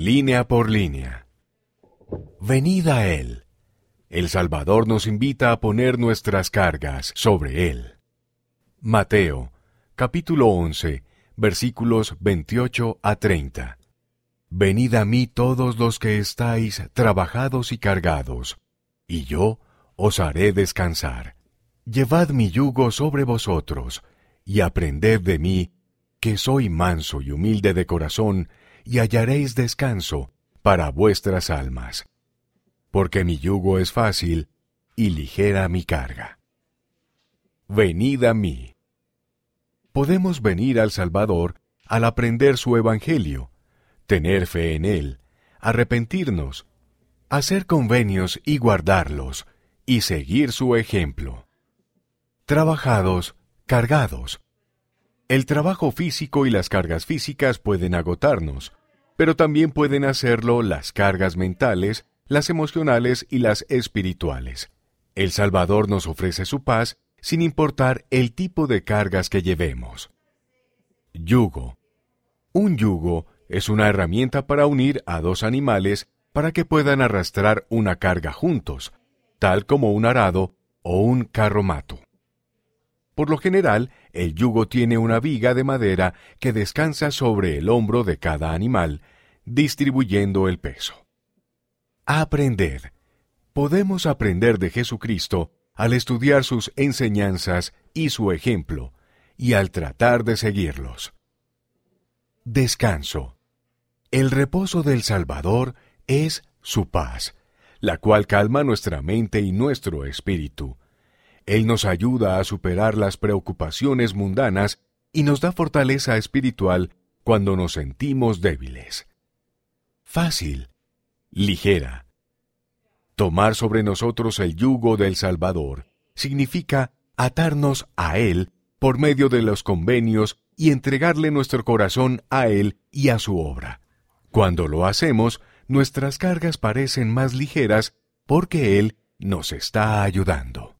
Línea por línea. Venid a Él. El Salvador nos invita a poner nuestras cargas sobre Él. Mateo, capítulo 11, versículos 28 a 30. Venid a mí todos los que estáis trabajados y cargados, y yo os haré descansar. Llevad mi yugo sobre vosotros, y aprended de mí, que soy manso y humilde de corazón, y hallaréis descanso para vuestras almas. Porque mi yugo es fácil y ligera mi carga. Venid a mí. Podemos venir al Salvador al aprender su Evangelio, tener fe en Él, arrepentirnos, hacer convenios y guardarlos, y seguir su ejemplo. Trabajados, cargados. El trabajo físico y las cargas físicas pueden agotarnos, pero también pueden hacerlo las cargas mentales, las emocionales y las espirituales. El Salvador nos ofrece su paz sin importar el tipo de cargas que llevemos. Yugo. Un yugo es una herramienta para unir a dos animales para que puedan arrastrar una carga juntos, tal como un arado o un carromato. Por lo general, el yugo tiene una viga de madera que descansa sobre el hombro de cada animal, distribuyendo el peso. Aprended. Podemos aprender de Jesucristo al estudiar sus enseñanzas y su ejemplo, y al tratar de seguirlos. Descanso. El reposo del Salvador es su paz, la cual calma nuestra mente y nuestro espíritu él nos ayuda a superar las preocupaciones mundanas y nos da fortaleza espiritual cuando nos sentimos débiles. Fácil, ligera. Tomar sobre nosotros el yugo del Salvador significa atarnos a Él por medio de los convenios y entregarle nuestro corazón a Él y a su obra. Cuando lo hacemos, nuestras cargas parecen más ligeras porque Él nos está ayudando.